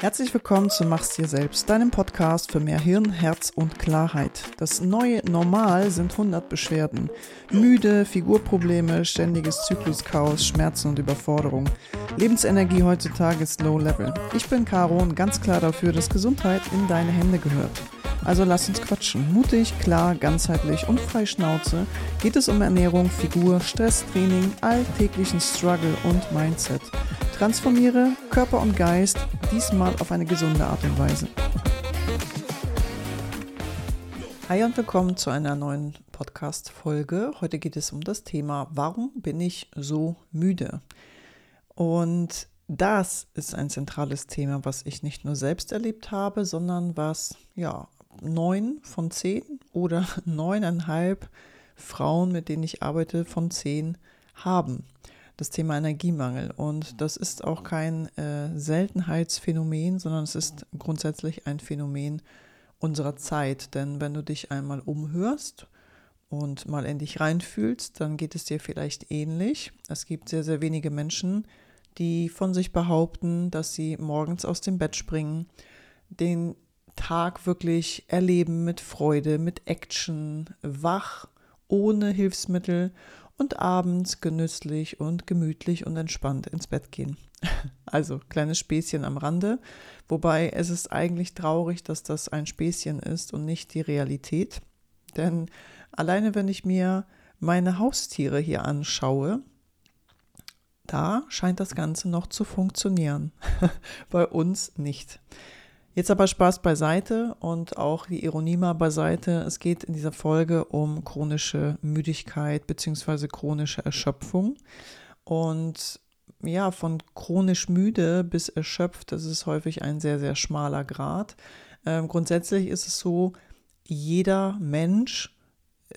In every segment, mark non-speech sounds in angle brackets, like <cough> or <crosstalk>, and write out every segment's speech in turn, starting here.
Herzlich willkommen zu Mach's dir selbst, deinem Podcast für mehr Hirn, Herz und Klarheit. Das neue Normal sind 100 Beschwerden. Müde, Figurprobleme, ständiges Zykluschaos, Schmerzen und Überforderung. Lebensenergie heutzutage ist low level. Ich bin Caro und ganz klar dafür, dass Gesundheit in deine Hände gehört. Also lass uns quatschen. Mutig, klar, ganzheitlich und frei Schnauze geht es um Ernährung, Figur, Stresstraining, alltäglichen Struggle und Mindset. Transformiere Körper und Geist, diesmal auf eine gesunde Art und Weise. Hi und willkommen zu einer neuen Podcast-Folge. Heute geht es um das Thema, warum bin ich so müde? Und das ist ein zentrales Thema, was ich nicht nur selbst erlebt habe, sondern was ja neun von zehn oder <laughs> neuneinhalb Frauen, mit denen ich arbeite, von zehn haben das Thema Energiemangel. Und das ist auch kein äh, Seltenheitsphänomen, sondern es ist grundsätzlich ein Phänomen unserer Zeit. Denn wenn du dich einmal umhörst und mal in dich reinfühlst, dann geht es dir vielleicht ähnlich. Es gibt sehr, sehr wenige Menschen, die von sich behaupten, dass sie morgens aus dem Bett springen, den Tag wirklich erleben mit Freude, mit Action, wach, ohne Hilfsmittel und abends genüsslich und gemütlich und entspannt ins Bett gehen. <laughs> Also kleines Späßchen am Rande, wobei es ist eigentlich traurig, dass das ein Späßchen ist und nicht die Realität. Denn alleine wenn ich mir meine Haustiere hier anschaue, da scheint das Ganze noch zu funktionieren. <laughs> Bei uns nicht. Jetzt aber Spaß beiseite und auch die Ironie mal beiseite. Es geht in dieser Folge um chronische Müdigkeit bzw. chronische Erschöpfung. Und ja, von chronisch müde bis erschöpft, das ist häufig ein sehr, sehr schmaler Grad. Ähm, grundsätzlich ist es so, jeder Mensch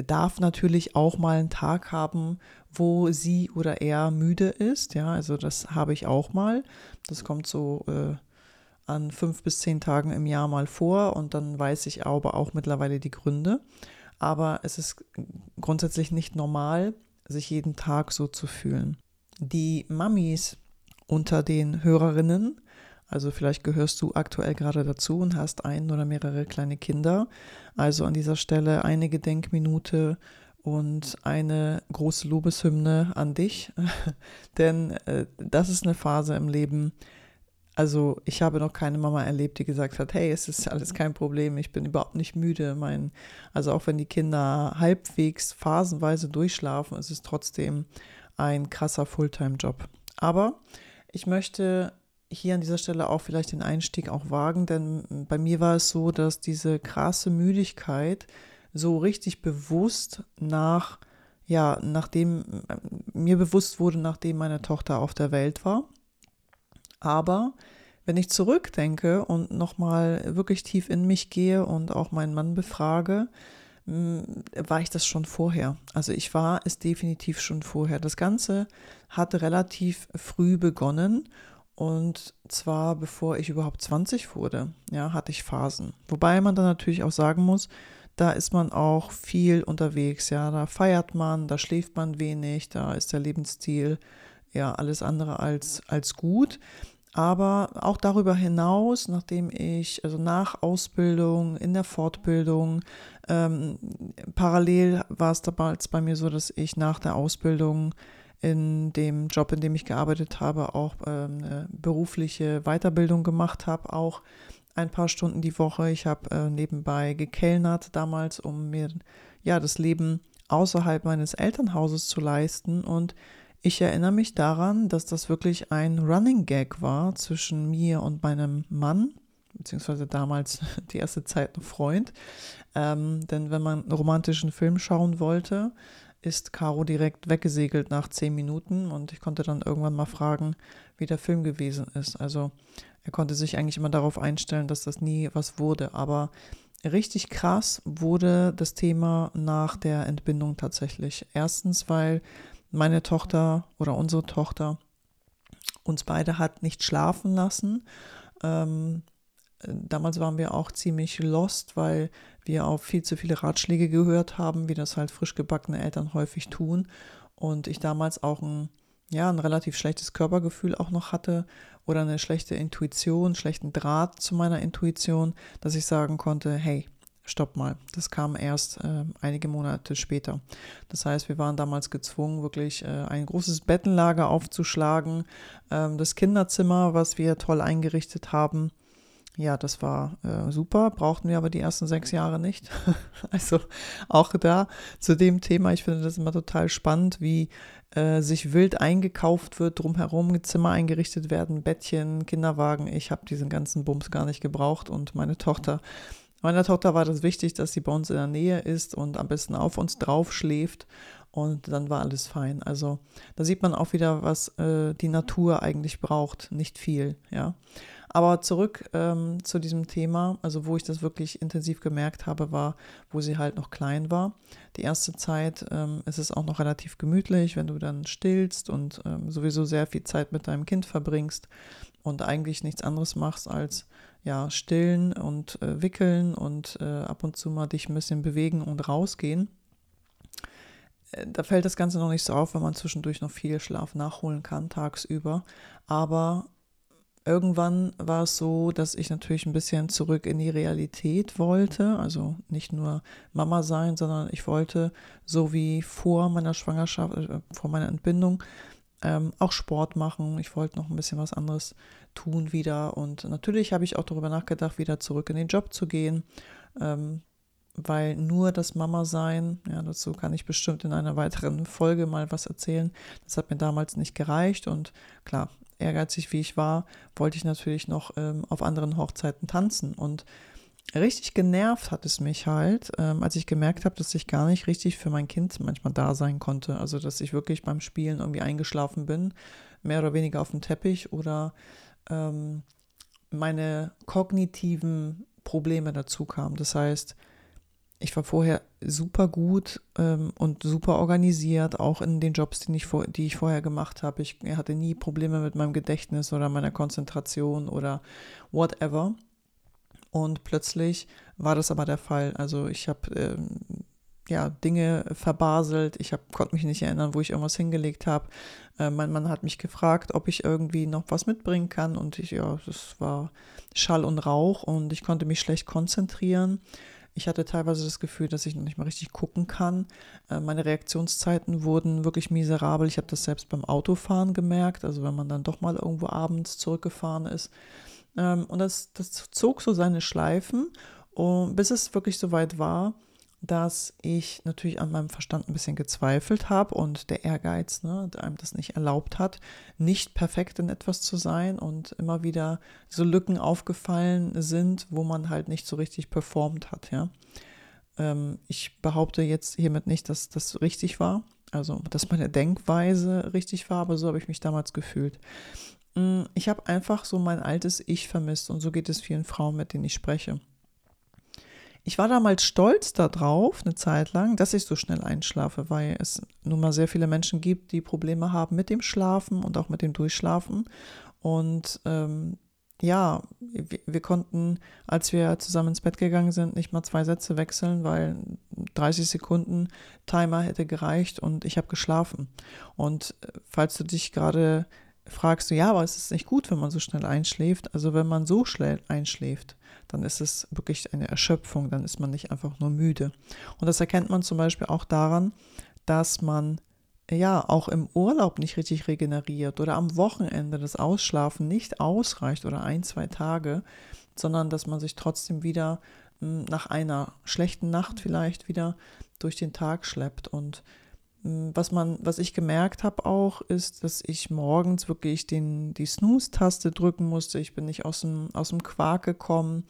darf natürlich auch mal einen Tag haben, wo sie oder er müde ist. Ja, also das habe ich auch mal. Das kommt so äh, an fünf bis zehn Tagen im Jahr mal vor und dann weiß ich aber auch mittlerweile die Gründe. Aber es ist grundsätzlich nicht normal, sich jeden Tag so zu fühlen. Die Mamis unter den Hörerinnen, also vielleicht gehörst du aktuell gerade dazu und hast ein oder mehrere kleine Kinder. Also an dieser Stelle eine Gedenkminute und eine große Lobeshymne an dich, <laughs> denn äh, das ist eine Phase im Leben, also ich habe noch keine Mama erlebt, die gesagt hat, hey, es ist alles kein Problem, ich bin überhaupt nicht müde. Mein, also auch wenn die Kinder halbwegs phasenweise durchschlafen, ist es trotzdem ein krasser Fulltime-Job. Aber ich möchte hier an dieser Stelle auch vielleicht den Einstieg auch wagen, denn bei mir war es so, dass diese krasse Müdigkeit so richtig bewusst nach, ja, nachdem mir bewusst wurde, nachdem meine Tochter auf der Welt war aber wenn ich zurückdenke und nochmal wirklich tief in mich gehe und auch meinen Mann befrage, mm, war ich das schon vorher. Also ich war es definitiv schon vorher. Das Ganze hat relativ früh begonnen und zwar bevor ich überhaupt 20 wurde, ja, hatte ich Phasen. Wobei man dann natürlich auch sagen muss, da ist man auch viel unterwegs, ja, da feiert man, da schläft man wenig, da ist der Lebensstil ja alles andere als, als gut. Aber auch darüber hinaus, nachdem ich, also nach Ausbildung, in der Fortbildung, ähm, parallel war es damals bei mir so, dass ich nach der Ausbildung in dem Job, in dem ich gearbeitet habe, auch ähm, eine berufliche Weiterbildung gemacht habe, auch ein paar Stunden die Woche. Ich habe äh, nebenbei gekellnert damals, um mir ja das Leben außerhalb meines Elternhauses zu leisten und ich erinnere mich daran, dass das wirklich ein Running Gag war zwischen mir und meinem Mann, beziehungsweise damals <laughs> die erste Zeit ein Freund. Ähm, denn wenn man einen romantischen Film schauen wollte, ist Caro direkt weggesegelt nach zehn Minuten und ich konnte dann irgendwann mal fragen, wie der Film gewesen ist. Also er konnte sich eigentlich immer darauf einstellen, dass das nie was wurde. Aber richtig krass wurde das Thema nach der Entbindung tatsächlich. Erstens, weil meine Tochter oder unsere Tochter uns beide hat nicht schlafen lassen. Ähm, damals waren wir auch ziemlich lost, weil wir auf viel zu viele Ratschläge gehört haben, wie das halt frisch gebackene Eltern häufig tun. Und ich damals auch ein ja, ein relativ schlechtes Körpergefühl auch noch hatte oder eine schlechte Intuition, schlechten Draht zu meiner Intuition, dass ich sagen konnte, hey, stopp mal. Das kam erst äh, einige Monate später. Das heißt, wir waren damals gezwungen, wirklich äh, ein großes Bettenlager aufzuschlagen. Ähm, das Kinderzimmer, was wir toll eingerichtet haben, ja, das war äh, super, brauchten wir aber die ersten sechs Jahre nicht. <laughs> also auch da zu dem Thema, ich finde das immer total spannend, wie äh, sich wild eingekauft wird, drumherum Zimmer eingerichtet werden, Bettchen, Kinderwagen. Ich habe diesen ganzen Bums gar nicht gebraucht und meine Tochter Meiner Tochter war das wichtig, dass sie bei uns in der Nähe ist und am besten auf uns drauf schläft. Und dann war alles fein. Also da sieht man auch wieder, was äh, die Natur eigentlich braucht. Nicht viel, ja. Aber zurück ähm, zu diesem Thema, also wo ich das wirklich intensiv gemerkt habe, war, wo sie halt noch klein war. Die erste Zeit ähm, ist es auch noch relativ gemütlich, wenn du dann stillst und ähm, sowieso sehr viel Zeit mit deinem Kind verbringst und eigentlich nichts anderes machst als ja, stillen und äh, wickeln und äh, ab und zu mal dich ein bisschen bewegen und rausgehen. Äh, da fällt das Ganze noch nicht so auf, wenn man zwischendurch noch viel Schlaf nachholen kann, tagsüber. Aber irgendwann war es so, dass ich natürlich ein bisschen zurück in die Realität wollte. Also nicht nur Mama sein, sondern ich wollte, so wie vor meiner Schwangerschaft, äh, vor meiner Entbindung, ähm, auch Sport machen. Ich wollte noch ein bisschen was anderes tun wieder. Und natürlich habe ich auch darüber nachgedacht, wieder zurück in den Job zu gehen. Ähm, weil nur das Mama-Sein, ja, dazu kann ich bestimmt in einer weiteren Folge mal was erzählen. Das hat mir damals nicht gereicht und klar, ehrgeizig wie ich war, wollte ich natürlich noch ähm, auf anderen Hochzeiten tanzen und richtig genervt hat es mich halt, ähm, als ich gemerkt habe, dass ich gar nicht richtig für mein Kind manchmal da sein konnte. Also, dass ich wirklich beim Spielen irgendwie eingeschlafen bin, mehr oder weniger auf dem Teppich oder ähm, meine kognitiven Probleme dazu kamen. Das heißt, ich war vorher super gut ähm, und super organisiert, auch in den Jobs, die ich, vor, die ich vorher gemacht habe. Ich hatte nie Probleme mit meinem Gedächtnis oder meiner Konzentration oder whatever. Und plötzlich war das aber der Fall. Also ich habe ähm, ja, Dinge verbaselt. Ich hab, konnte mich nicht erinnern, wo ich irgendwas hingelegt habe. Äh, mein Mann hat mich gefragt, ob ich irgendwie noch was mitbringen kann. Und ich, ja, das war Schall und Rauch und ich konnte mich schlecht konzentrieren. Ich hatte teilweise das Gefühl, dass ich noch nicht mal richtig gucken kann. Äh, meine Reaktionszeiten wurden wirklich miserabel. Ich habe das selbst beim Autofahren gemerkt. Also wenn man dann doch mal irgendwo abends zurückgefahren ist. Ähm, und das, das zog so seine Schleifen, und bis es wirklich so weit war, dass ich natürlich an meinem Verstand ein bisschen gezweifelt habe und der Ehrgeiz, ne, der einem das nicht erlaubt hat, nicht perfekt in etwas zu sein und immer wieder so Lücken aufgefallen sind, wo man halt nicht so richtig performt hat, ja. Ähm, ich behaupte jetzt hiermit nicht, dass das richtig war, also dass meine Denkweise richtig war, aber so habe ich mich damals gefühlt. Mm, ich habe einfach so mein altes Ich vermisst und so geht es vielen Frauen, mit denen ich spreche. Ich war damals stolz darauf, eine Zeit lang, dass ich so schnell einschlafe, weil es nun mal sehr viele Menschen gibt, die Probleme haben mit dem Schlafen und auch mit dem Durchschlafen. Und ähm, ja, wir, wir, konnten, als wir zusammen ins Bett gegangen sind, nicht mal zwei Sätze wechseln, weil 30 Sekunden Timer hätte gereicht und ich habe geschlafen. Und äh, falls du dich gerade fragst ja, aber es ist nicht gut, wenn man so schnell einschläft. Also wenn man so schnell einschläft, dann ist es wirklich eine Erschöpfung, dann ist man nicht einfach nur müde. Und das erkennt man zum Beispiel auch daran, dass man ja auch im Urlaub nicht richtig regeneriert oder am Wochenende das Ausschlafen nicht ausreicht oder ein, zwei Tage, sondern dass man sich trotzdem wieder hm, nach einer schlechten Nacht vielleicht wieder durch den Tag schleppt und was man, was ich gemerkt habe auch, ist, dass ich morgens wirklich den, die Snooze-Taste drücken musste. Ich bin nicht aus dem, aus dem Quark gekommen.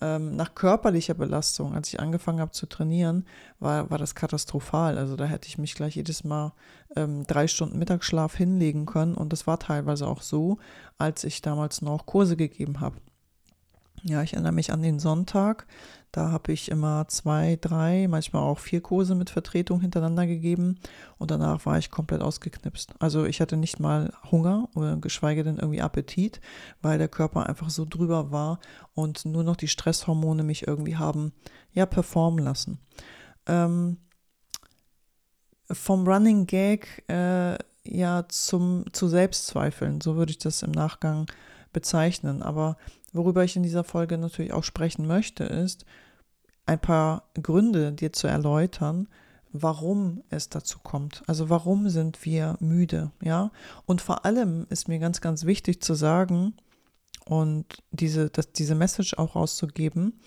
Ähm, nach körperlicher Belastung, als ich angefangen habe zu trainieren, war, war das katastrophal. Also da hätte ich mich gleich jedes Mal ähm, drei Stunden Mittagsschlaf hinlegen können. Und das war teilweise auch so, als ich damals noch Kurse gegeben habe. Ja, ich erinnere mich an den Sonntag. Da habe ich immer zwei, drei, manchmal auch vier Kurse mit Vertretung hintereinander gegeben und danach war ich komplett ausgeknipst. Also ich hatte nicht mal Hunger oder geschweige denn irgendwie Appetit, weil der Körper einfach so drüber war und nur noch die Stresshormone mich irgendwie haben, ja, performen lassen. Ähm, vom Running Gag, äh, ja zum, zu Selbstzweifeln, so würde ich das im Nachgang bezeichnen. Aber worüber ich in dieser Folge natürlich auch sprechen möchte, ist ein paar Gründe dir zu erläutern, warum es dazu kommt. Also warum sind wir müde, ja? Und vor allem ist mir ganz, ganz wichtig zu sagen und diese, dass diese Message auch rauszugeben,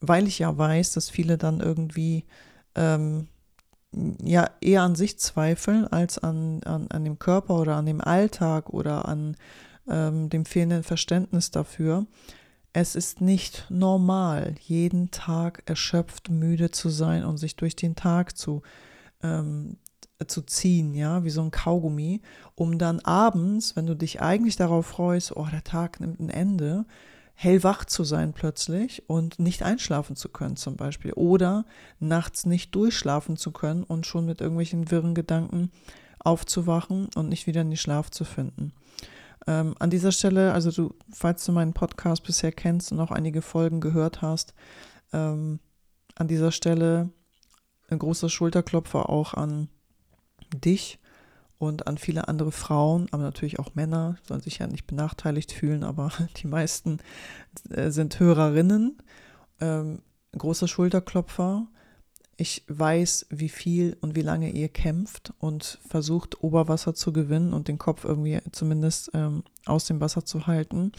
weil ich ja weiß, dass viele dann irgendwie ähm, ja eher an sich zweifeln als an, an, an dem Körper oder an dem Alltag oder an ähm, dem fehlenden Verständnis dafür. Es ist nicht normal, jeden Tag erschöpft, müde zu sein und sich durch den Tag zu, ähm, zu ziehen, ja, wie so ein Kaugummi, um dann abends, wenn du dich eigentlich darauf freust, oh, der Tag nimmt ein Ende, hellwach zu sein plötzlich und nicht einschlafen zu können zum Beispiel oder nachts nicht durchschlafen zu können und schon mit irgendwelchen wirren Gedanken aufzuwachen und nicht wieder in die Schlaf zu finden. Ähm, an dieser Stelle, also du, falls du meinen Podcast bisher kennst und auch einige Folgen gehört hast, ähm, an dieser Stelle ein großer Schulterklopfer auch an dich und an viele andere Frauen, aber natürlich auch Männer, sollen sich ja nicht benachteiligt fühlen, aber <laughs> die meisten äh, sind Hörerinnen. Ähm, großer Schulterklopfer. Ich weiß, wie viel und wie lange ihr kämpft und versucht, Oberwasser zu gewinnen und den Kopf irgendwie zumindest ähm, aus dem Wasser zu halten.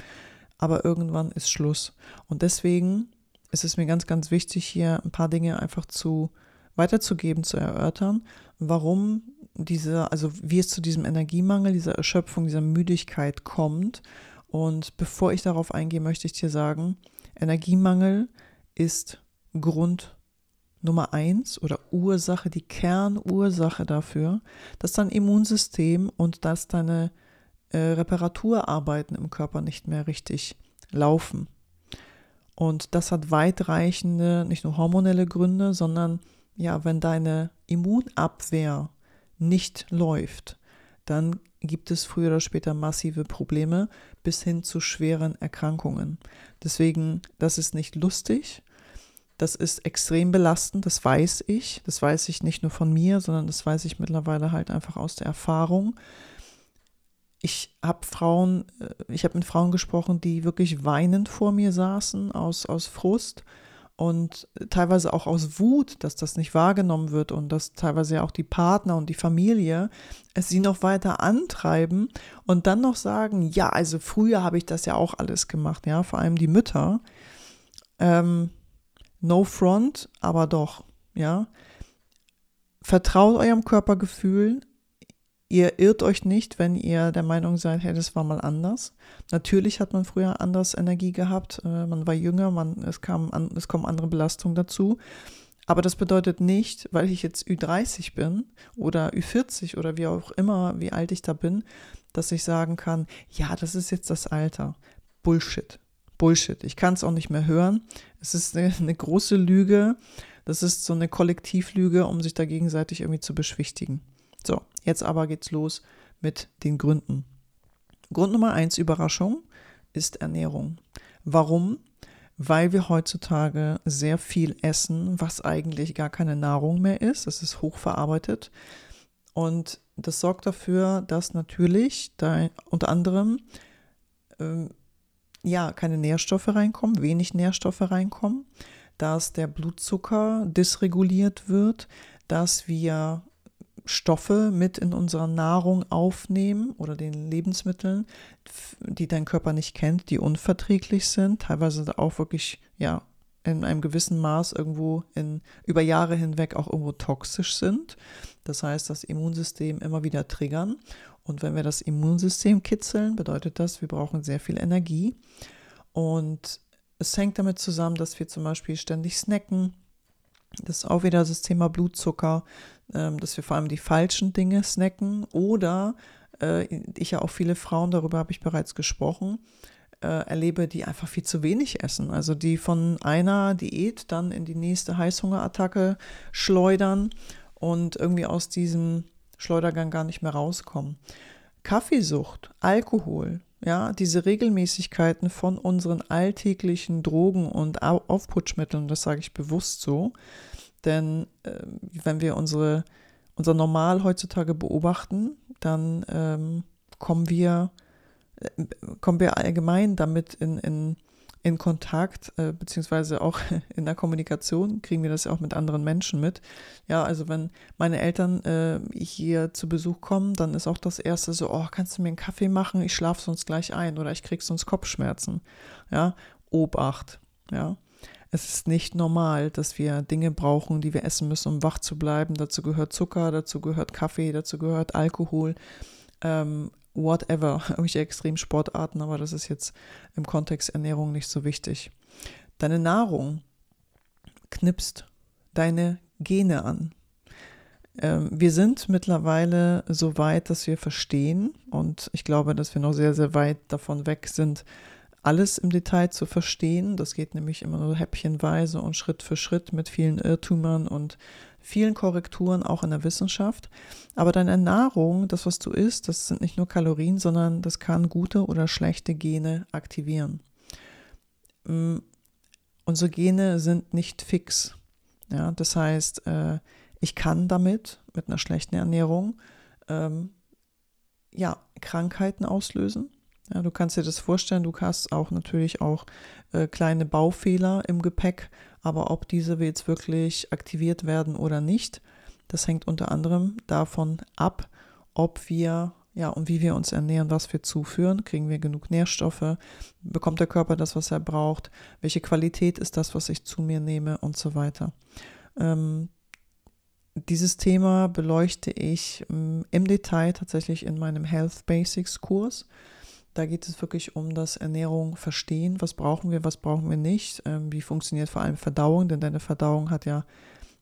Aber irgendwann ist Schluss. Und deswegen ist es mir ganz, ganz wichtig, hier ein paar Dinge einfach zu weiterzugeben, zu erörtern, warum diese, also wie es zu diesem Energiemangel, dieser Erschöpfung, dieser Müdigkeit kommt. Und bevor ich darauf eingehe, möchte ich dir sagen, Energiemangel ist Grund Nummer eins oder Ursache, die Kernursache dafür, dass dein Immunsystem und dass deine äh, Reparaturarbeiten im Körper nicht mehr richtig laufen. Und das hat weitreichende, nicht nur hormonelle Gründe, sondern ja, wenn deine Immunabwehr nicht läuft, dann gibt es früher oder später massive Probleme bis hin zu schweren Erkrankungen. Deswegen, das ist nicht lustig, das ist extrem belastend, das weiß ich. Das weiß ich nicht nur von mir, sondern das weiß ich mittlerweile halt einfach aus der Erfahrung. Ich habe Frauen, äh, ich habe mit Frauen gesprochen, die wirklich weinend vor mir saßen aus, aus Frust und teilweise auch aus Wut, dass das nicht wahrgenommen wird und dass teilweise auch die Partner und die Familie es sie noch weiter antreiben und dann noch sagen, ja, also früher habe ich das ja auch alles gemacht, ja, vor allem die Mütter. Ähm, no front, aber doch, ja. Vertraut eurem Körpergefühl, Ihr irrt euch nicht, wenn ihr der Meinung seid, hey, das war mal anders. Natürlich hat man früher anders Energie gehabt, äh, man war jünger, man, es, kam an, es kommen andere Belastungen dazu. Aber das bedeutet nicht, weil ich jetzt Ü30 bin oder Ü40 oder wie auch immer, wie alt ich da bin, dass ich sagen kann, ja, das ist jetzt das Alter. Bullshit. Bullshit. Ich kann es auch nicht mehr hören. Es ist eine, eine große Lüge. Das ist so eine Kollektivlüge, um sich da gegenseitig irgendwie zu beschwichtigen. So, jetzt aber geht's los mit den Gründen. Grund Nummer eins, Überraschung, ist Ernährung. Warum? Weil wir heutzutage sehr viel essen, was eigentlich gar keine Nahrung mehr ist. Es ist hochverarbeitet. Und das sorgt dafür, dass natürlich da unter anderem ähm, ja keine Nährstoffe reinkommen, wenig Nährstoffe reinkommen, dass der Blutzucker dysreguliert wird, dass wir Stoffe mit in unserer Nahrung aufnehmen oder den Lebensmitteln, die dein Körper nicht kennt, die unverträglich sind, teilweise auch wirklich, ja, in einem gewissen Maß irgendwo in, über Jahre hinweg auch irgendwo toxisch sind. Das heißt, das Immunsystem immer wieder triggern. Und wenn wir das Immunsystem kitzeln, bedeutet das, wir brauchen sehr viel Energie. Und es hängt damit zusammen, dass wir zum Beispiel ständig snacken, das ist auch wieder das Thema Blutzucker, ähm, dass wir vor allem die falschen Dinge snacken oder äh, ich ja auch viele Frauen, darüber habe ich bereits gesprochen, äh, erlebe, die einfach viel zu wenig essen. Also die von einer Diät dann in die nächste Heißhungerattacke schleudern und irgendwie aus diesem Schleudergang gar nicht mehr rauskommen. Kaffeesucht, Alkohol, ja, diese Regelmäßigkeiten von unseren alltäglichen Drogen und Aufputschmitteln, das sage ich bewusst so, denn äh, wenn wir unsere, unser Normal heutzutage beobachten, dann ähm, kommen wir, äh, kommen wir allgemein damit in, in in Kontakt, äh, beziehungsweise auch <laughs> in der Kommunikation, kriegen wir das ja auch mit anderen Menschen mit. Ja, also wenn meine Eltern äh, hier zu Besuch kommen, dann ist auch das erste so, oh, kannst du mir einen Kaffee machen? Ich schlafe sonst gleich ein oder ich krieg sonst Kopfschmerzen. Ja, Obacht. Ja. Es ist nicht normal, dass wir Dinge brauchen, die wir essen müssen, um wach zu bleiben. Dazu gehört Zucker, dazu gehört Kaffee, dazu gehört Alkohol. Ähm, whatever, <laughs> irgendwelche Extremsportarten, aber das ist jetzt im Kontext Ernährung nicht so wichtig. Deine Nahrung knipst deine Gene an. Ähm, wir sind mittlerweile so weit, dass wir verstehen und ich glaube, dass wir noch sehr, sehr weit davon weg sind, alles im Detail zu verstehen. Das geht nämlich immer nur häppchenweise und Schritt für Schritt mit vielen Irrtümern und vielen Korrekturen auch in der Wissenschaft. Aber deine Ernährung, das, was du isst, das sind nicht nur Kalorien, sondern das kann gute oder schlechte Gene aktivieren. Mm, unsere Gene sind nicht fix. Ja, das heißt, äh, ich kann damit, mit einer schlechten Ernährung, ähm, ja, Krankheiten auslösen. Ja, du kannst dir das vorstellen, du hast auch natürlich auch äh, kleine Baufehler im Gepäck, aber ob diese jetzt wirklich aktiviert werden oder nicht, das hängt unter anderem davon ab, ob wir ja, und wie wir uns ernähren, was wir zuführen, kriegen wir genug Nährstoffe, bekommt der Körper das, was er braucht, welche Qualität ist das, was ich zu mir nehme und so weiter. Ähm, dieses Thema beleuchte ich ähm, im Detail tatsächlich in meinem Health Basics Kurs. Da geht es wirklich um das Ernährung verstehen. Was brauchen wir, was brauchen wir nicht? Ähm, wie funktioniert vor allem Verdauung? Denn deine Verdauung hat ja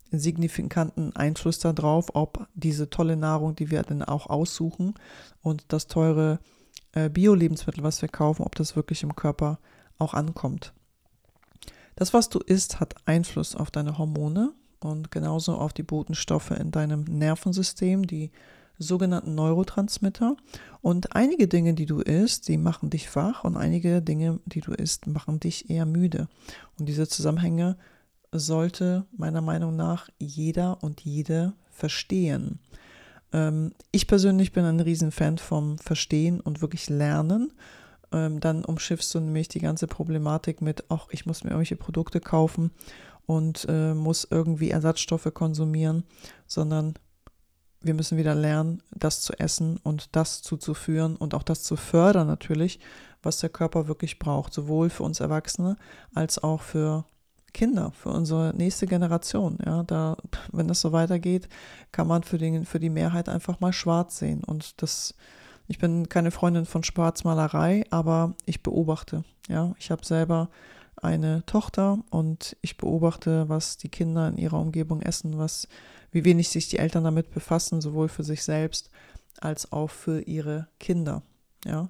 signifikanten Einfluss darauf, ob diese tolle Nahrung, die wir dann auch aussuchen und das teure äh, Bio-Lebensmittel, was wir kaufen, ob das wirklich im Körper auch ankommt. Das, was du isst, hat Einfluss auf deine Hormone und genauso auf die Botenstoffe in deinem Nervensystem, die sogenannten Neurotransmitter. Und einige Dinge, die du isst, die machen dich wach und einige Dinge, die du isst, machen dich eher müde. Und diese Zusammenhänge sollte meiner Meinung nach jeder und jede verstehen. Ähm, ich persönlich bin ein Riesenfan vom Verstehen und wirklich Lernen. Ähm, dann umschiffst du nämlich die ganze Problematik mit, ach, ich muss mir irgendwelche Produkte kaufen und äh, muss irgendwie Ersatzstoffe konsumieren, sondern wir müssen wieder lernen, das zu essen und das zuzuführen und auch das zu fördern natürlich, was der Körper wirklich braucht, sowohl für uns Erwachsene als auch für Kinder, für unsere nächste Generation. Ja, da, wenn das so weitergeht, kann man für, den, für die Mehrheit einfach mal schwarz sehen. Und das, ich bin keine Freundin von Schwarzmalerei, aber ich beobachte. Ja, ich habe selber eine Tochter und ich beobachte, was die Kinder in ihrer Umgebung essen, was wie wenig sich die Eltern damit befassen, sowohl für sich selbst als auch für ihre Kinder. Ja.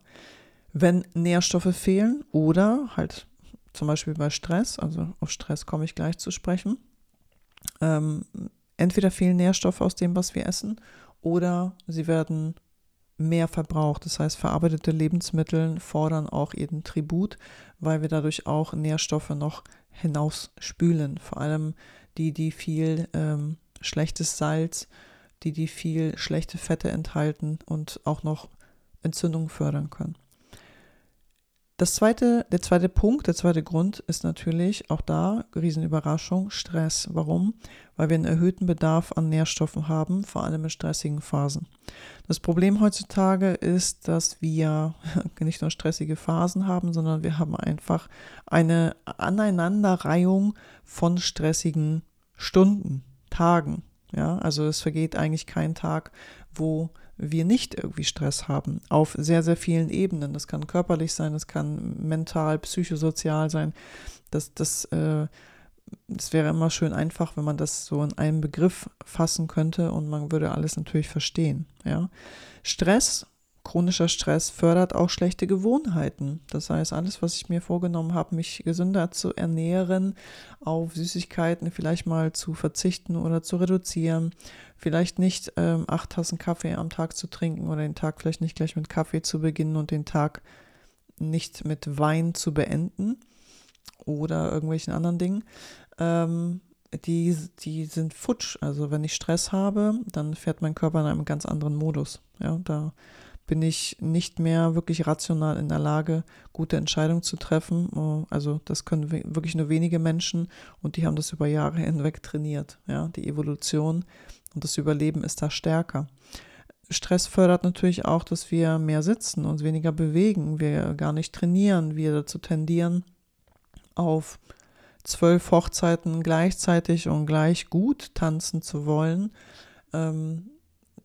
Wenn Nährstoffe fehlen oder halt zum Beispiel bei Stress, also auf Stress komme ich gleich zu sprechen, ähm, entweder fehlen Nährstoffe aus dem, was wir essen, oder sie werden mehr verbraucht. Das heißt, verarbeitete Lebensmittel fordern auch ihren Tribut, weil wir dadurch auch Nährstoffe noch hinausspülen. Vor allem die, die viel ähm, schlechtes Salz, die die viel schlechte Fette enthalten und auch noch Entzündungen fördern können. Das zweite, der zweite Punkt, der zweite Grund ist natürlich auch da, Riesenüberraschung, Stress. Warum? Weil wir einen erhöhten Bedarf an Nährstoffen haben, vor allem in stressigen Phasen. Das Problem heutzutage ist, dass wir <laughs> nicht nur stressige Phasen haben, sondern wir haben einfach eine Aneinanderreihung von stressigen Stunden. Tagen. Ja, also es vergeht eigentlich kein Tag, wo wir nicht irgendwie Stress haben. Auf sehr, sehr vielen Ebenen. Das kann körperlich sein, das kann mental, psychosozial sein. Das, das, äh, das wäre immer schön einfach, wenn man das so in einem Begriff fassen könnte und man würde alles natürlich verstehen. Ja. Stress chronischer Stress fördert auch schlechte Gewohnheiten. Das heißt, alles, was ich mir vorgenommen habe, mich gesünder zu ernähren, auf Süßigkeiten vielleicht mal zu verzichten oder zu reduzieren, vielleicht nicht ähm, acht Tassen Kaffee am Tag zu trinken oder den Tag vielleicht nicht gleich mit Kaffee zu beginnen und den Tag nicht mit Wein zu beenden oder irgendwelchen anderen Dingen. Ähm, die, die sind futsch. Also wenn ich Stress habe, dann fährt mein Körper in einem ganz anderen Modus. Ja, da bin ich nicht mehr wirklich rational in der Lage, gute Entscheidungen zu treffen. Oh, also das können wirklich nur wenige Menschen und die haben das über Jahre <laughs> hinweg trainiert. Ja, die Evolution und das Überleben ist da stärker. Stress fördert natürlich auch, dass wir mehr sitzen, uns weniger bewegen, wir gar nicht trainieren, wir dazu tendieren, auf zwölf Hochzeiten gleichzeitig und gleich gut tanzen zu wollen. Ähm,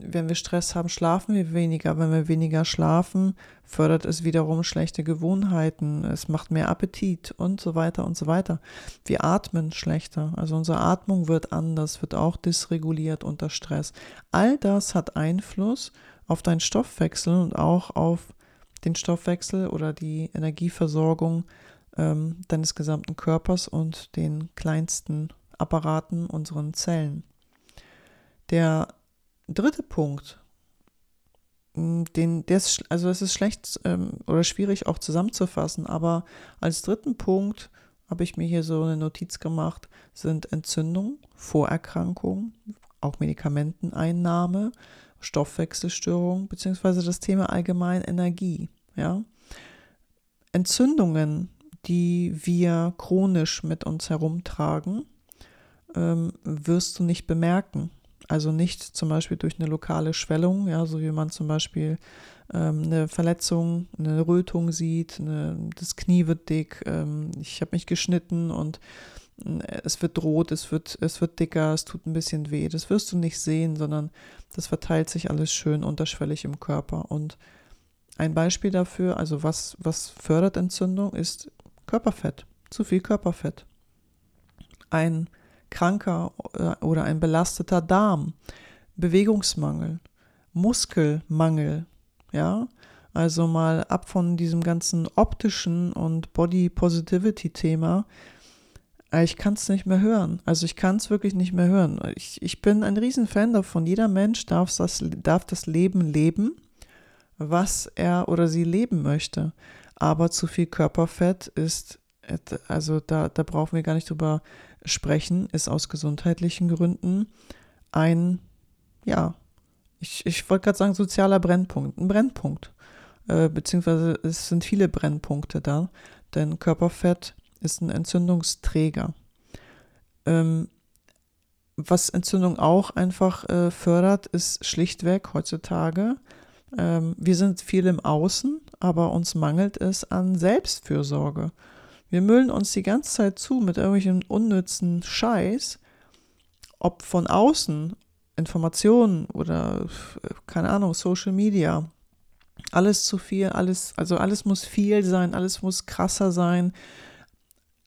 wenn wir Stress haben, schlafen wir weniger. Wenn wir weniger schlafen, fördert es wiederum schlechte Gewohnheiten. Es macht mehr Appetit und so weiter und so weiter. Wir atmen schlechter. Also unsere Atmung wird anders, wird auch dysreguliert unter Stress. All das hat Einfluss auf deinen Stoffwechsel und auch auf den Stoffwechsel oder die Energieversorgung ähm, deines gesamten Körpers und den kleinsten Apparaten, unseren Zellen. Der dritte Punkt, hm, den, der ist, also es ist schlecht ähm, oder schwierig auch zusammenzufassen, aber als dritten Punkt habe ich mir hier so eine Notiz gemacht, sind Entzündung, Vorerkrankungen, auch Medikamenteneinnahme, Stoffwechselstörung, beziehungsweise das Thema allgemein Energie. Ja? Entzündungen, die wir chronisch mit uns herumtragen, ähm, wirst du nicht bemerken. Also nicht zum Beispiel durch eine lokale Schwellung, ja, so wie man zum Beispiel ähm, eine Verletzung, eine Rötung sieht, eine, das Knie wird dick, ähm, ich habe mich geschnitten und äh, es wird rot, es wird, es wird dicker, es tut ein bisschen weh. Das wirst du nicht sehen, sondern das verteilt sich alles schön unterschwellig im Körper. Und ein Beispiel dafür, also was, was fördert Entzündung, ist Körperfett, zu viel Körperfett. Ein kranker äh, oder ein belasteter Darm, Bewegungsmangel, Muskelmangel, ja, also mal ab von diesem ganzen optischen und Body Positivity Thema. Äh, ich kann es nicht mehr hören. Also ich kann es wirklich nicht mehr hören. Ich, ich bin ein Riesenfan davon. Jeder Mensch darf das, darf das Leben leben, was er oder sie leben möchte. Aber zu viel Körperfett ist, also da, da brauchen wir gar nicht drüber sprechen, ist aus gesundheitlichen Gründen ein, ja, ich, ich wollte gerade sagen, sozialer Brennpunkt, ein Brennpunkt. Äh, beziehungsweise es sind viele Brennpunkte da, denn Körperfett ist ein Entzündungsträger. Ähm, was Entzündung auch einfach äh, fördert, ist schlichtweg heutzutage, ähm, wir sind viel im Außen, aber uns mangelt es an Selbstfürsorge. Wir müllen uns die ganze Zeit zu mit irgendwelchen unnützen Scheiß, ob von außen Informationen oder keine Ahnung, Social Media. Alles zu viel, alles, also alles muss viel sein, alles muss krasser sein.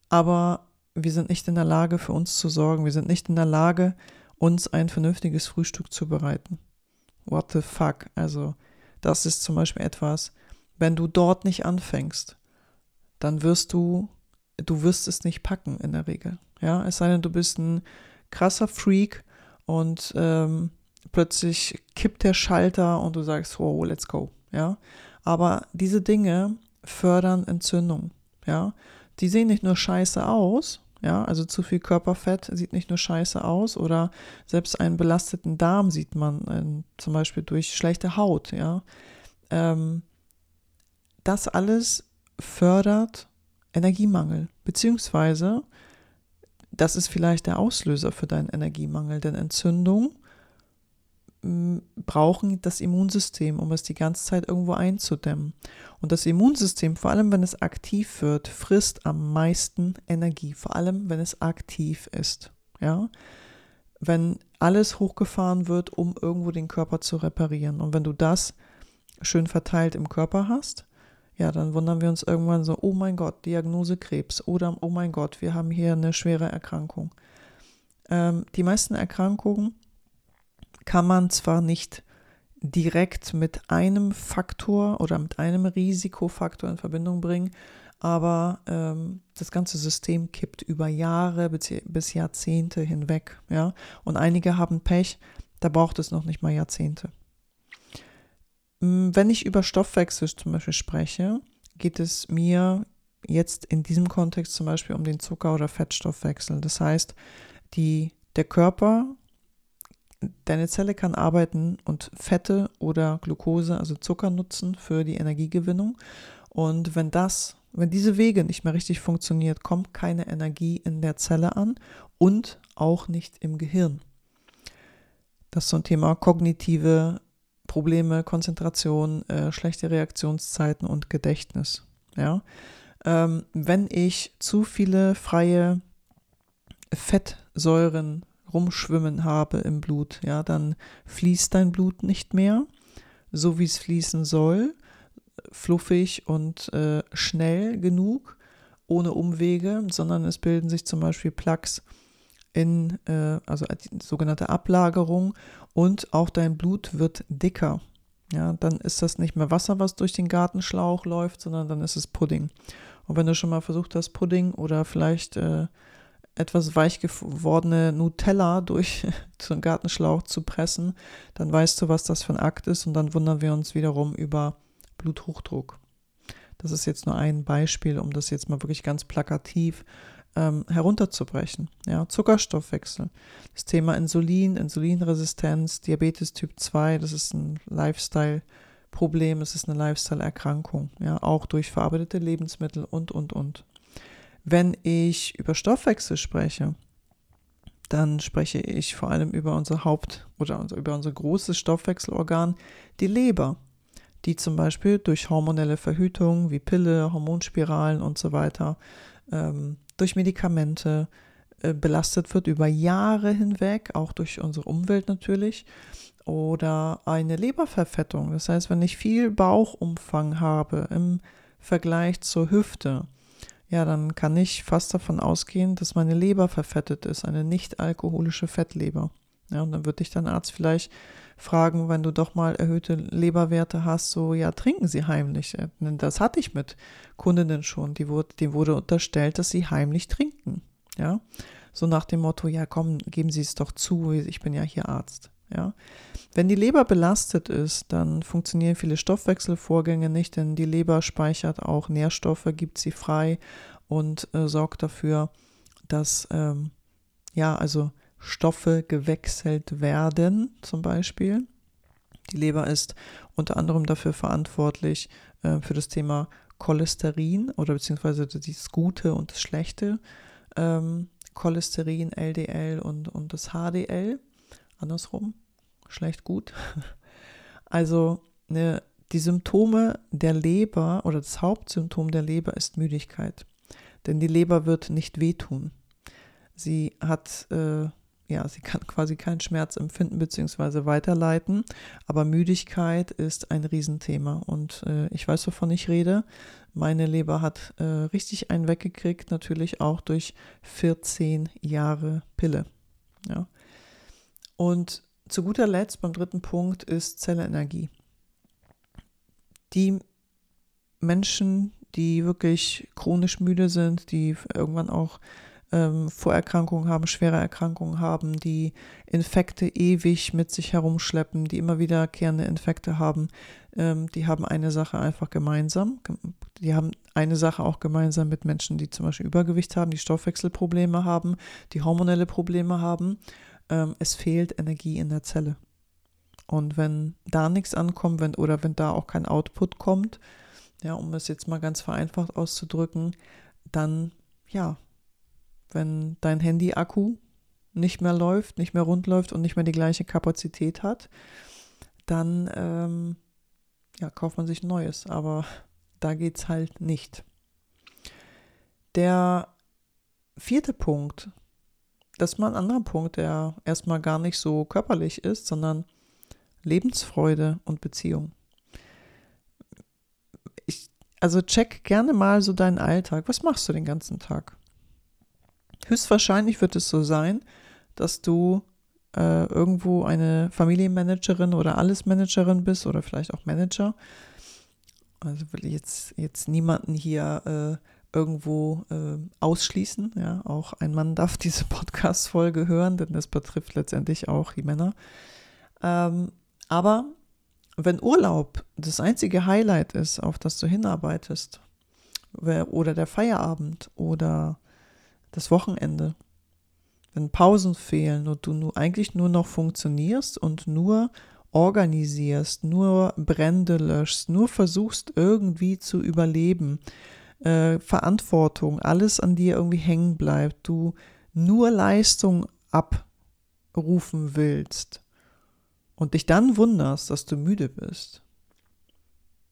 Aber wir sind nicht in der Lage, für uns zu sorgen. Wir sind nicht in der Lage, uns ein vernünftiges Frühstück zu bereiten. What the fuck? Also, das ist zum Beispiel etwas, wenn du dort nicht anfängst, dann wirst du du wirst es nicht packen in der Regel. Ja, es sei denn, du bist ein krasser Freak und ähm, plötzlich kippt der Schalter und du sagst, wow, let's go. Ja, aber diese Dinge fördern Entzündung. Ja, die sehen nicht nur scheiße aus, ja, also zu viel Körperfett sieht nicht nur scheiße aus oder selbst einen belasteten Darm sieht man äh, zum Beispiel durch schlechte Haut, ja. Ähm, das alles fördert Energiemangel, beziehungsweise das ist vielleicht der Auslöser für deinen Energiemangel, denn Entzündung hm, brauchen das Immunsystem, um es die ganze Zeit irgendwo einzudämmen. Und das Immunsystem, vor allem wenn es aktiv wird, frisst am meisten Energie, vor allem wenn es aktiv ist. Ja? Wenn alles hochgefahren wird, um irgendwo den Körper zu reparieren. Und wenn du das schön verteilt im Körper hast, ja, dann wundern wir uns irgendwann so, oh mein Gott, Diagnose Krebs oder oh mein Gott, wir haben hier eine schwere Erkrankung. Ähm, die meisten Erkrankungen kann man zwar nicht direkt mit einem Faktor oder mit einem Risikofaktor in Verbindung bringen, aber ähm, das ganze System kippt über Jahre bis, Jahrzehnte hinweg. Ja? Und einige haben Pech, da braucht es noch nicht mal Jahrzehnte. Wenn ich über Stoffwechsel zum Beispiel spreche, geht es mir jetzt in diesem Kontext zum Beispiel um den Zucker- oder Fettstoffwechsel. Das heißt, Die, der Körper, deine Zelle kann arbeiten und Fette oder Glucose, also Zucker nutzen für die Energiegewinnung. Und wenn das, wenn diese Wege nicht mehr richtig funktioniert, kommt keine Energie in der Zelle an und auch nicht im Gehirn. Das ist so ein Thema kognitive Probleme, Konzentration, äh, schlechte Reaktionszeiten und Gedächtnis. Ja? Ähm, wenn ich zu viele freie Fettsäuren rumschwimmen habe im Blut, ja, dann fließt dein Blut nicht mehr, so wie es fließen soll, fluffig und äh, schnell genug, ohne Umwege, sondern es bilden sich zum Beispiel Plaques in, äh, also sogenannte Ablagerung und auch dein Blut wird dicker. Ja, dann ist das nicht mehr Wasser, was durch den Gartenschlauch läuft, sondern dann ist es Pudding. Und wenn du schon mal versucht hast, Pudding oder vielleicht äh, etwas weich gewordene Nutella durch <laughs> einen Gartenschlauch zu pressen, dann weißt du, was das für ein Akt ist und dann wundern wir uns wiederum über Bluthochdruck. Das ist jetzt nur ein Beispiel, um das jetzt mal wirklich ganz plakativ ähm, herunterzubrechen. Ja, Zuckerstoffwechsel, das Thema Insulin, Insulinresistenz, Diabetes Typ 2, das ist ein Lifestyle-Problem, es ist eine Lifestyle-Erkrankung, ja, auch durch verarbeitete Lebensmittel und, und, und. Wenn ich über Stoffwechsel spreche, dann spreche ich vor allem über unser Haupt- oder über unser großes Stoffwechselorgan, die Leber, die zum Beispiel durch hormonelle Verhütung wie Pille, Hormonspiralen und so weiter ähm, durch Medikamente äh, belastet wird über Jahre hinweg, auch durch unsere Umwelt natürlich, oder eine Leberverfettung. Das heißt, wenn ich viel Bauchumfang habe im Vergleich zur Hüfte, ja, dann kann ich fast davon ausgehen, dass meine Leber verfettet ist, eine nicht alkoholische Fettleber. Ja, und dann wird dich dein Arzt vielleicht fragen, wenn du doch mal erhöhte Leberwerte hast, so, ja, trinken sie heimlich. Das hatte ich mit Kundinnen schon, die wurde, denen wurde unterstellt, dass sie heimlich trinken. Ja, so nach dem Motto, ja, komm, geben Sie es doch zu, ich bin ja hier Arzt. Ja, wenn die Leber belastet ist, dann funktionieren viele Stoffwechselvorgänge nicht, denn die Leber speichert auch Nährstoffe, gibt sie frei und äh, sorgt dafür, dass ähm, ja, also Stoffe gewechselt werden, zum Beispiel. Die Leber ist unter anderem dafür verantwortlich äh, für das Thema Cholesterin oder beziehungsweise das Gute und das Schlechte. Ähm, Cholesterin, LDL und, und das HDL. Andersrum, schlecht gut. <laughs> Also ne, die Symptome der Leber oder das Hauptsymptom der Leber ist Müdigkeit. Denn die Leber wird nicht wehtun. Sie hat äh, ja, sie kann quasi keinen Schmerz empfinden bzw. weiterleiten, aber Müdigkeit ist ein Riesenthema und äh, ich weiß, wovon ich rede. Meine Leber hat äh, richtig einen weggekriegt, natürlich auch durch 14 Jahre Pille. Ja. Und zu guter Letzt, beim dritten Punkt, ist Zellenergie. Die Menschen, die wirklich chronisch müde sind, die irgendwann auch ähm, Vorerkrankungen haben, schwere Erkrankungen haben, die Infekte ewig mit sich herumschleppen, die immer wiederkehrende Infekte haben, ähm, die haben eine Sache einfach gemeinsam. Die haben eine Sache auch gemeinsam mit Menschen, die zum Beispiel Übergewicht haben, die Stoffwechselprobleme haben, die hormonelle Probleme haben. Ähm, es fehlt Energie in der Zelle. Und wenn da nichts ankommt, wenn, oder wenn da auch kein Output kommt, ja, um es jetzt mal ganz vereinfacht auszudrücken, dann ja, wenn dein Handy-Akku nicht mehr läuft, nicht mehr rund läuft und nicht mehr die gleiche Kapazität hat, dann ähm, ja, kauft man sich ein neues. Aber da geht es halt nicht. Der vierte Punkt, das ist mal ein anderer Punkt, der erstmal gar nicht so körperlich ist, sondern Lebensfreude und Beziehung. Ich, also check gerne mal so deinen Alltag. Was machst du den ganzen Tag? Höchstwahrscheinlich wird es so sein, dass du äh, irgendwo eine Familienmanagerin oder Allesmanagerin bist oder vielleicht auch Manager. Also will ich jetzt, jetzt niemanden hier äh, irgendwo äh, ausschließen. Ja, auch ein Mann darf <laughs> diese Podcast-Folge hören, denn das betrifft letztendlich auch die Männer. Ähm, aber wenn Urlaub das einzige Highlight ist, auf das du hinarbeitest, oder der Feierabend oder das Wochenende. wenn Pausen fehlen und du nur, eigentlich nur noch funktionierst und nur organisierst, nur Brände löschst, nur versuchst irgendwie zu überleben, äh, Verantwortung, alles an dir irgendwie hängen bleibt, du nur Leistung abrufen willst und dich dann wunderst, dass du müde bist.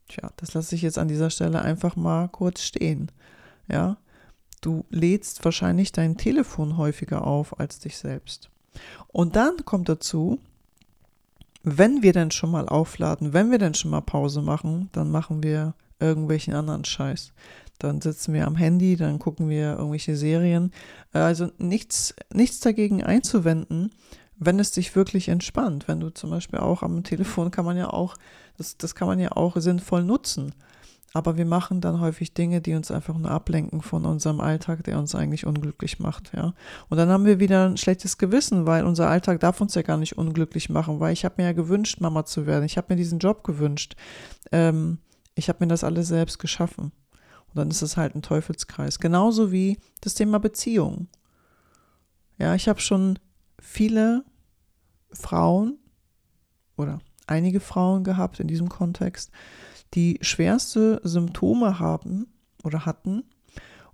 Tja, das lasse ich jetzt an dieser Stelle einfach mal kurz stehen. Ja, du lädst wahrscheinlich dein Telefon häufiger auf als dich selbst. Und dann kommt dazu, wenn wir denn schon mal aufladen, wenn wir denn schon mal Pause machen, dann machen wir irgendwelchen anderen Scheiß. Dann sitzen wir am Handy, dann gucken wir irgendwelche Serien. Also nichts, nichts dagegen einzuwenden, wenn es dich wirklich entspannt. Wenn du zum Beispiel auch am Telefon kann man ja auch, das, das kann man ja auch sinnvoll nutzen. Aber wir machen dann häufig Dinge, die uns einfach nur ablenken von unserem Alltag, der uns eigentlich unglücklich macht, ja. Und dann haben wir wieder ein schlechtes Gewissen, weil unser Alltag darf uns ja gar nicht unglücklich machen, weil ich habe mir ja gewünscht, Mama zu werden. Ich habe mir diesen Job gewünscht. Ähm, ich habe mir das alles selbst geschaffen. Und dann ist es halt ein Teufelskreis. Genauso wie das Thema Beziehung. Ja, ich habe schon viele Frauen oder einige Frauen gehabt in diesem Kontext, die schwerste Symptome haben oder hatten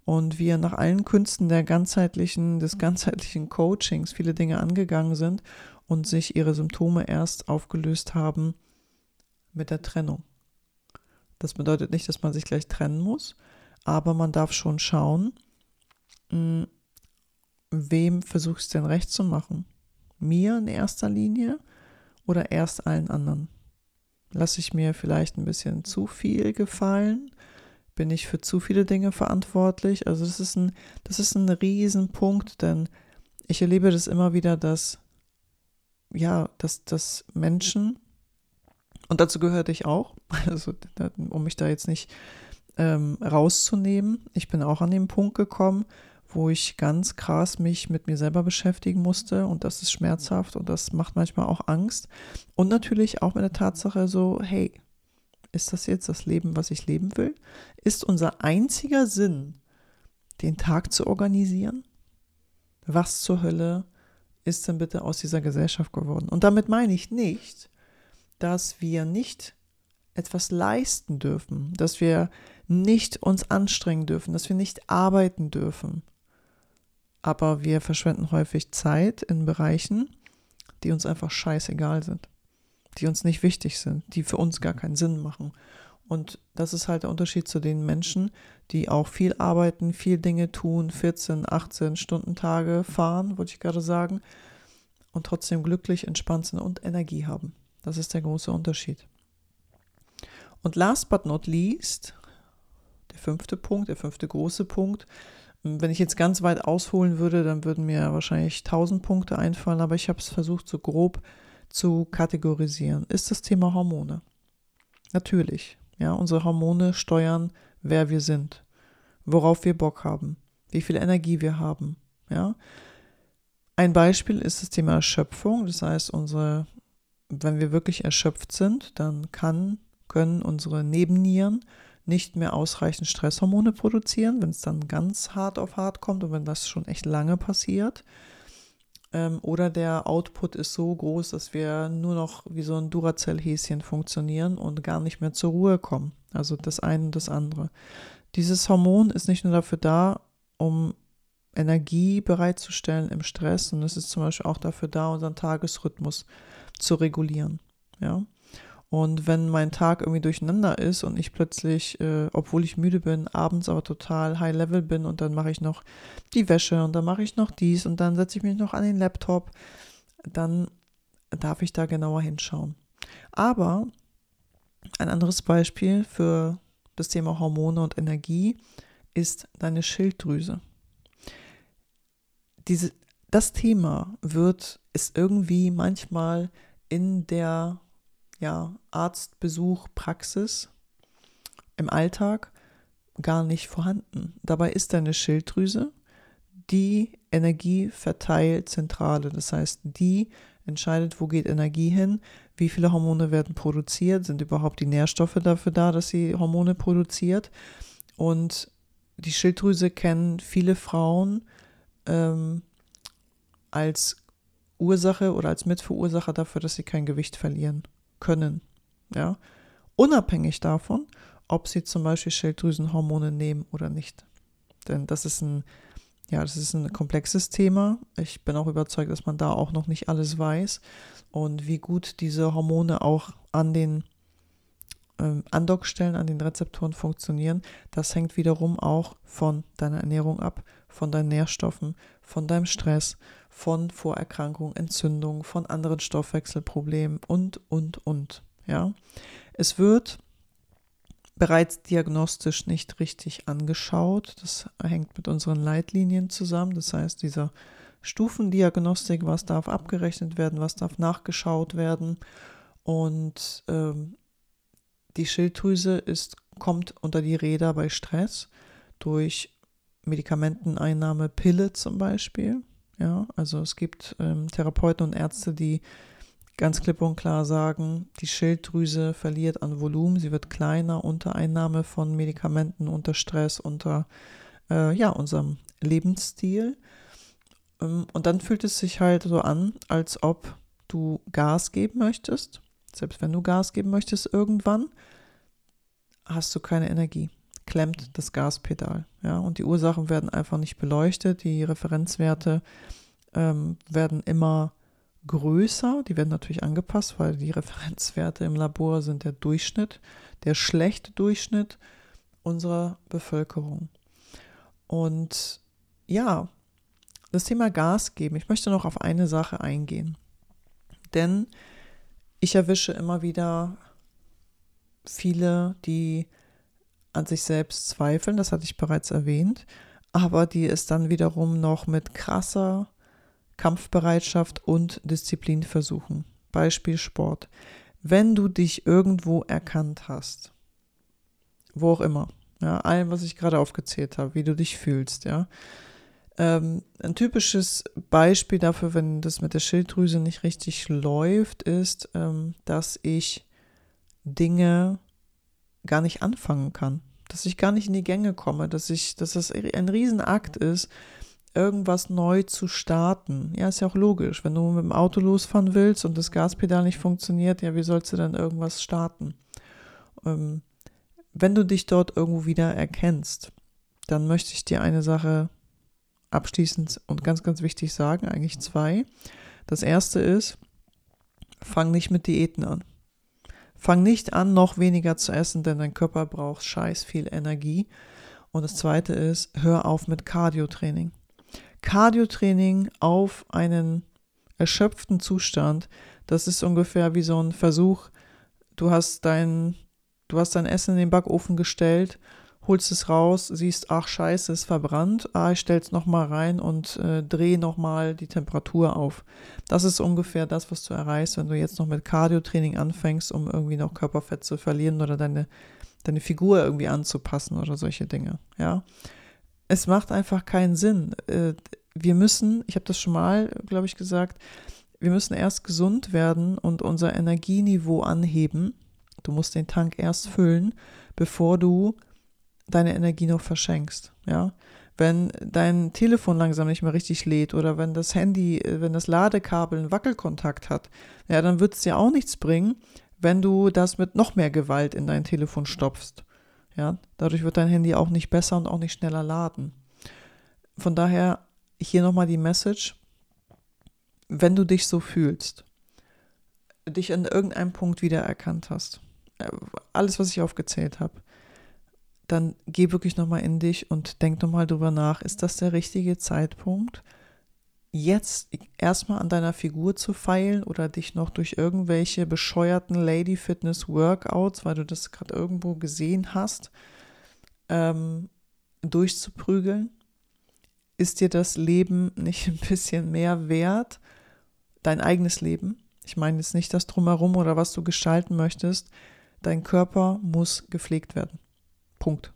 und wir nach allen Künsten der ganzheitlichen, des ganzheitlichen Coachings viele Dinge angegangen sind und sich ihre Symptome erst aufgelöst haben mit der Trennung. Das bedeutet nicht, dass man sich gleich trennen muss, aber man darf schon schauen, hm, wem versuchst du denn recht zu machen? Mir in erster Linie oder erst allen anderen? Lasse ich mir vielleicht ein bisschen zu viel gefallen? Bin ich für zu viele Dinge verantwortlich? Also das ist ein, das ist ein Riesenpunkt, denn ich erlebe das immer wieder, dass, ja, dass, dass Menschen, und dazu gehörte ich auch, <laughs> also um mich da jetzt nicht ähm, rauszunehmen, ich bin auch an den Punkt gekommen, wo ich ganz krass mich mit mir selber beschäftigen musste und das ist schmerzhaft und das macht manchmal auch Angst. Und natürlich auch mit der Tatsache so, hey, ist das jetzt das Leben, was ich leben will? Ist unser einziger Sinn, den Tag zu organisieren? Was zur Hölle ist denn bitte aus dieser Gesellschaft geworden? Und damit meine ich nicht, dass wir nicht etwas leisten dürfen, dass wir nicht uns anstrengen dürfen, dass wir nicht arbeiten dürfen, aber wir verschwenden häufig Zeit in Bereichen, die uns einfach scheißegal sind, die uns nicht wichtig sind, die für uns gar keinen Sinn machen. Und das ist halt der Unterschied zu den Menschen, die auch viel arbeiten, viel Dinge tun, 14, 18 Stunden Tage fahren, wollte ich gerade sagen, und trotzdem glücklich, entspannt sind und Energie haben. Das ist der große Unterschied. Und last but not least, der fünfte Punkt, der fünfte große Punkt, wenn ich jetzt ganz weit ausholen würde, dann würden mir wahrscheinlich 1000 Punkte einfallen, aber ich habe es versucht, so grob zu kategorisieren. Ist das Thema Hormone? Natürlich. Ja, unsere Hormone steuern, wer wir sind, worauf wir Bock haben, wie viel Energie wir haben. Ja. Ein Beispiel ist das Thema Erschöpfung. Das heißt, unsere, wenn wir wirklich erschöpft sind, dann kann, können unsere Nebennieren nicht mehr ausreichend Stresshormone produzieren, wenn es dann ganz hart auf hart kommt und wenn das schon echt lange passiert. Ähm, oder der Output ist so groß, dass wir nur noch wie so ein Duracell-Häschen funktionieren und gar nicht mehr zur Ruhe kommen. Also das eine und das andere. Dieses Hormon ist nicht nur dafür da, um Energie bereitzustellen im Stress, sondern es ist zum Beispiel auch dafür da, unseren Tagesrhythmus zu regulieren. Ja. Und wenn mein Tag irgendwie durcheinander ist und ich plötzlich, äh, obwohl ich müde bin, abends aber total high level bin und dann mache ich noch die Wäsche und dann mache ich noch dies und dann setze ich mich noch an den Laptop, dann darf ich da genauer hinschauen. Aber ein anderes Beispiel für das Thema Hormone und Energie ist deine Schilddrüse. Diese, das Thema wird, ist irgendwie manchmal in der ja, Arztbesuch, Praxis im Alltag gar nicht vorhanden. Dabei ist deine Schilddrüse die Energieverteilzentrale. Das heißt, die entscheidet, wo geht Energie hin, wie viele Hormone werden produziert, sind überhaupt die Nährstoffe dafür da, dass sie Hormone produziert. Und die Schilddrüse kennen viele Frauen ähm, als Ursache oder als Mitverursacher dafür, dass sie kein Gewicht verlieren können. Ja, unabhängig davon, ob sie zum Beispiel Schilddrüsenhormone nehmen oder nicht. Denn das ist ein, ja, das ist ein komplexes Thema. Ich bin auch überzeugt, dass man da auch noch nicht alles weiß und wie gut diese Hormone auch an den ähm, Andockstellen, an den Rezeptoren funktionieren. Das hängt wiederum auch von deiner Ernährung ab, von deinen Nährstoffen, von deinem Stress, von Vorerkrankungen, Entzündungen, von anderen Stoffwechselproblemen und, und, und. Ja, es wird bereits diagnostisch nicht richtig angeschaut. Das hängt mit unseren Leitlinien zusammen. Das heißt, dieser Stufendiagnostik, was darf abgerechnet werden, was darf nachgeschaut werden. Und ähm, die Schilddrüse ist, kommt unter die Räder bei Stress durch Medikamenteneinnahme, Pille zum Beispiel. Ja, also es gibt ähm, Therapeuten und Ärzte, die ganz klipp und klar sagen, die Schilddrüse verliert an Volumen, sie wird kleiner unter Einnahme von Medikamenten, unter Stress, unter äh, ja, unserem Lebensstil. Ähm, und dann fühlt es sich halt so an, als ob du Gas geben möchtest. Selbst wenn du Gas geben möchtest irgendwann, hast du keine Energie. Klemmt das Gaspedal. Ja, und die Ursachen werden einfach nicht beleuchtet. Die Referenzwerte ähm, werden immer größer. Die werden natürlich angepasst, weil die <laughs> Referenzwerte im Labor sind der Durchschnitt, der schlechte Durchschnitt unserer Bevölkerung. Und ja, das Thema Gas geben. Ich möchte noch auf eine Sache eingehen. Denn ich erwische immer wieder viele, die an sich selbst zweifeln, das hatte ich bereits erwähnt, aber die es dann wiederum noch mit krasser Kampfbereitschaft und Disziplin versuchen. Beispiel Sport. Wenn du dich irgendwo erkannt hast, wo auch immer, ja, allem, was ich gerade aufgezählt habe, wie du dich fühlst, ja. Ähm, ein typisches Beispiel dafür, wenn das mit der Schilddrüse nicht richtig läuft, ist, ähm, dass ich Dinge gar nicht anfangen kann, dass ich gar nicht in die Gänge komme, dass ich, dass das ein Riesenakt ist, irgendwas neu zu starten. Ja, ist ja auch logisch. Wenn du mit dem Auto losfahren willst und das Gaspedal nicht funktioniert, ja, wie sollst du dann irgendwas starten? Ähm, wenn du dich dort irgendwo wieder erkennst, dann möchte ich dir eine Sache abschließend und ganz, ganz wichtig sagen, eigentlich zwei. Das erste ist, fang nicht mit Diäten an. Fang nicht an, noch weniger zu essen, denn dein Körper braucht scheiß viel Energie. Und das zweite ist, hör auf mit Cardio-Training. Cardio-Training auf einen erschöpften Zustand, das ist ungefähr wie so ein Versuch, du hast dein, du hast dein Essen in den Backofen gestellt, holst es raus, siehst, ach scheiße, es ist verbrannt, ah, ich stell's nochmal rein und äh, dreh nochmal die Temperatur auf. Das ist ungefähr das, was du erreichst, wenn du jetzt noch mit Cardio-Training anfängst, um irgendwie noch Körperfett zu verlieren oder deine, deine Figur irgendwie anzupassen oder solche Dinge, ja es macht einfach keinen Sinn. Äh, wir müssen, ich habe das schon mal, glaube ich, gesagt, wir müssen erst gesund werden und unser Energieniveau anheben. Du musst den Tank erst füllen, bevor du deine Energie noch verschenkst. Ja, wenn dein Telefon langsam nicht mehr richtig lädt oder wenn das Handy, äh, wenn das Ladekabel einen Wackelkontakt hat, ja, dann wird es dir auch nichts bringen, wenn du das mit noch mehr Gewalt in dein Telefon stopfst. Ja, dadurch wird dein Handy auch nicht besser und auch nicht schneller laden. Von daher hier nochmal die Message, wenn du dich so fühlst, dich an irgendeinem Punkt wiedererkannt hast, äh, alles, was ich aufgezählt habe, dann geh wirklich nochmal in dich und denk nochmal drüber nach, ist das der richtige Zeitpunkt, jetzt erstmal an deiner Figur zu feilen oder dich noch durch irgendwelche bescheuerten Lady Fitness Workouts, weil du das gerade irgendwo gesehen hast, ähm, durchzuprügeln? Ist dir das Leben <laughs> nicht ein bisschen mehr wert? Dein eigenes Leben? Ich meine jetzt nicht das drumherum oder was du gestalten möchtest. Dein Körper muss gepflegt werden. Punkt.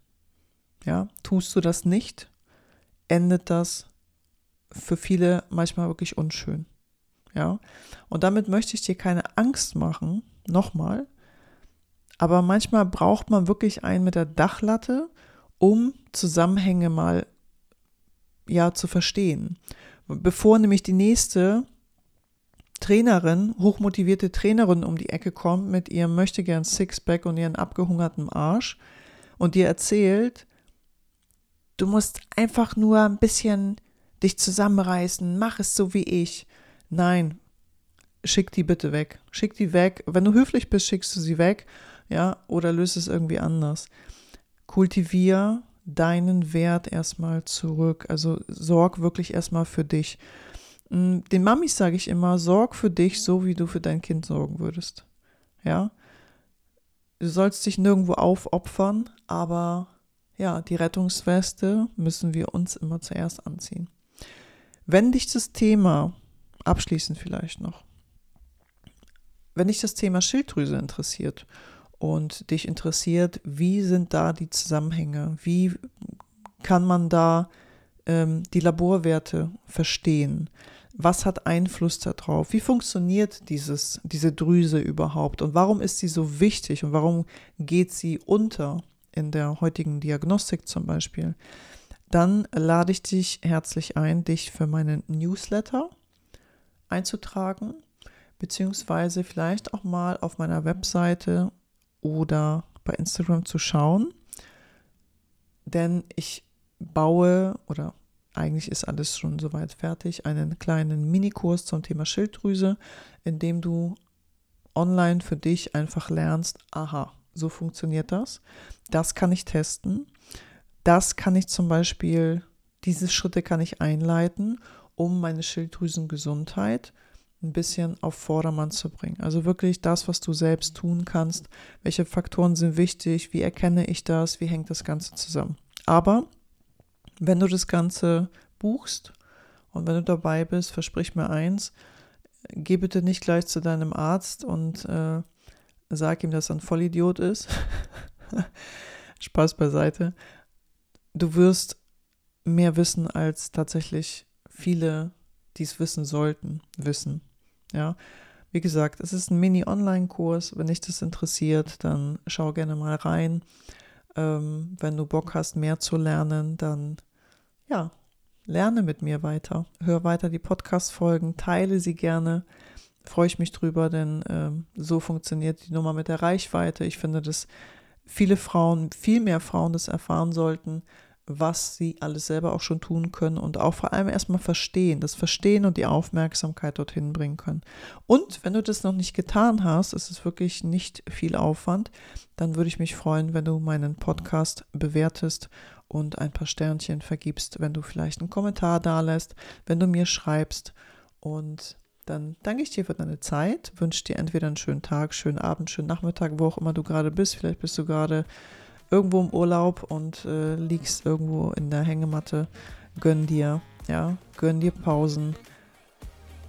Ja, tust du das nicht, endet das für viele manchmal wirklich unschön. Ja, und damit möchte ich dir keine Angst machen, nochmal. Aber manchmal braucht man wirklich einen mit der Dachlatte, um Zusammenhänge mal ja zu verstehen. bevor nämlich die nächste Trainerin, hochmotivierte Trainerin um die Ecke kommt mit ihrem möchtegern Sixpack und ihren abgehungerten Arsch und dir erzählt, du musst einfach nur ein bisschen dich zusammenreißen, mach es so wie ich. Nein, schick die bitte weg. Schick die weg. Wenn du höflich bist, schickst du sie weg, ja, oder löst es irgendwie anders. Kultivier deinen Wert erstmal zurück. Also sorg wirklich erstmal für dich. Mm, den Mamis sage ich immer, sorg für dich, so wie du für dein Kind sorgen würdest. Ja. Du sollst dich nirgendwo aufopfern, aber ja, die Rettungsweste müssen wir uns immer zuerst anziehen. Wenn dich das Thema, abschließend vielleicht noch, wenn dich das Thema Schilddrüse interessiert und dich interessiert, wie sind da die Zusammenhänge, wie kann man da ähm, die Laborwerte verstehen, was hat Einfluss darauf, wie funktioniert dieses, diese Drüse überhaupt? Und warum ist sie so wichtig? Und warum geht sie unter in der heutigen Diagnostik zum Beispiel, dann lade ich dich herzlich ein, dich für meinen Newsletter einzutragen, beziehungsweise vielleicht auch mal auf meiner Webseite oder bei Instagram zu schauen. Denn ich baue oder eigentlich ist alles schon soweit fertig, einen kleinen Minikurs zum Thema Schilddrüse, in dem du online für dich einfach lernst, aha, so funktioniert das. Das kann ich testen. Das kann ich zum Beispiel, diese Schritte kann ich einleiten, um meine Schilddrüsengesundheit ein bisschen auf Vordermann zu bringen. Also wirklich das, was du selbst tun kannst. Welche Faktoren sind wichtig? Wie erkenne ich das? Wie hängt das Ganze zusammen? Aber wenn du das Ganze buchst und wenn du dabei bist, versprich mir eins, geh bitte nicht gleich zu deinem Arzt und äh, sag ihm, dass er ein Vollidiot ist. <laughs> Spaß beiseite. Du wirst mehr wissen, als tatsächlich viele, die es wissen sollten, wissen. Ja, wie gesagt, es ist ein Mini-Online-Kurs. Wenn dich das interessiert, dann schau gerne mal rein. Ähm, wenn du Bock hast, mehr zu lernen, dann ja, lerne mit mir weiter. Hör weiter die Podcast-Folgen, teile sie gerne. Freue ich mich drüber, denn ähm, so funktioniert die Nummer mit der Reichweite. Ich finde, dass viele Frauen, viel mehr Frauen das erfahren sollten, was sie alles selber auch schon tun können und auch vor allem erstmal verstehen, das Verstehen und die Aufmerksamkeit dorthin bringen können. Und wenn du das noch nicht getan hast, ist es wirklich nicht viel Aufwand, dann würde ich mich freuen, wenn du meinen Podcast bewertest und ein paar Sternchen vergibst, wenn du vielleicht einen Kommentar da lässt, wenn du mir schreibst und dann danke ich dir für deine Zeit, wünsche dir entweder einen schönen Tag, schönen Abend, schönen Nachmittag, wo auch immer du gerade bist. Vielleicht bist du gerade irgendwo im Urlaub und äh, liegst irgendwo in der Hängematte. Gönn dir, ja, gönn dir Pausen.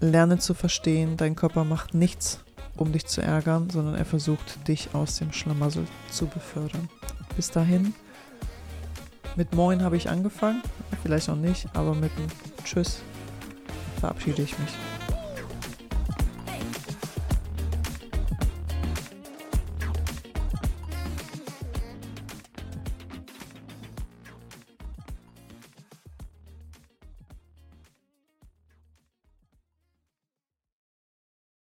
Lerne zu verstehen, dein Körper macht nichts, um dich zu ärgern, sondern er versucht, dich aus dem Schlamassel zu befördern. Bis dahin, mit Moin habe ich angefangen, vielleicht noch nicht, aber mit einem Tschüss verabschiede ich mich.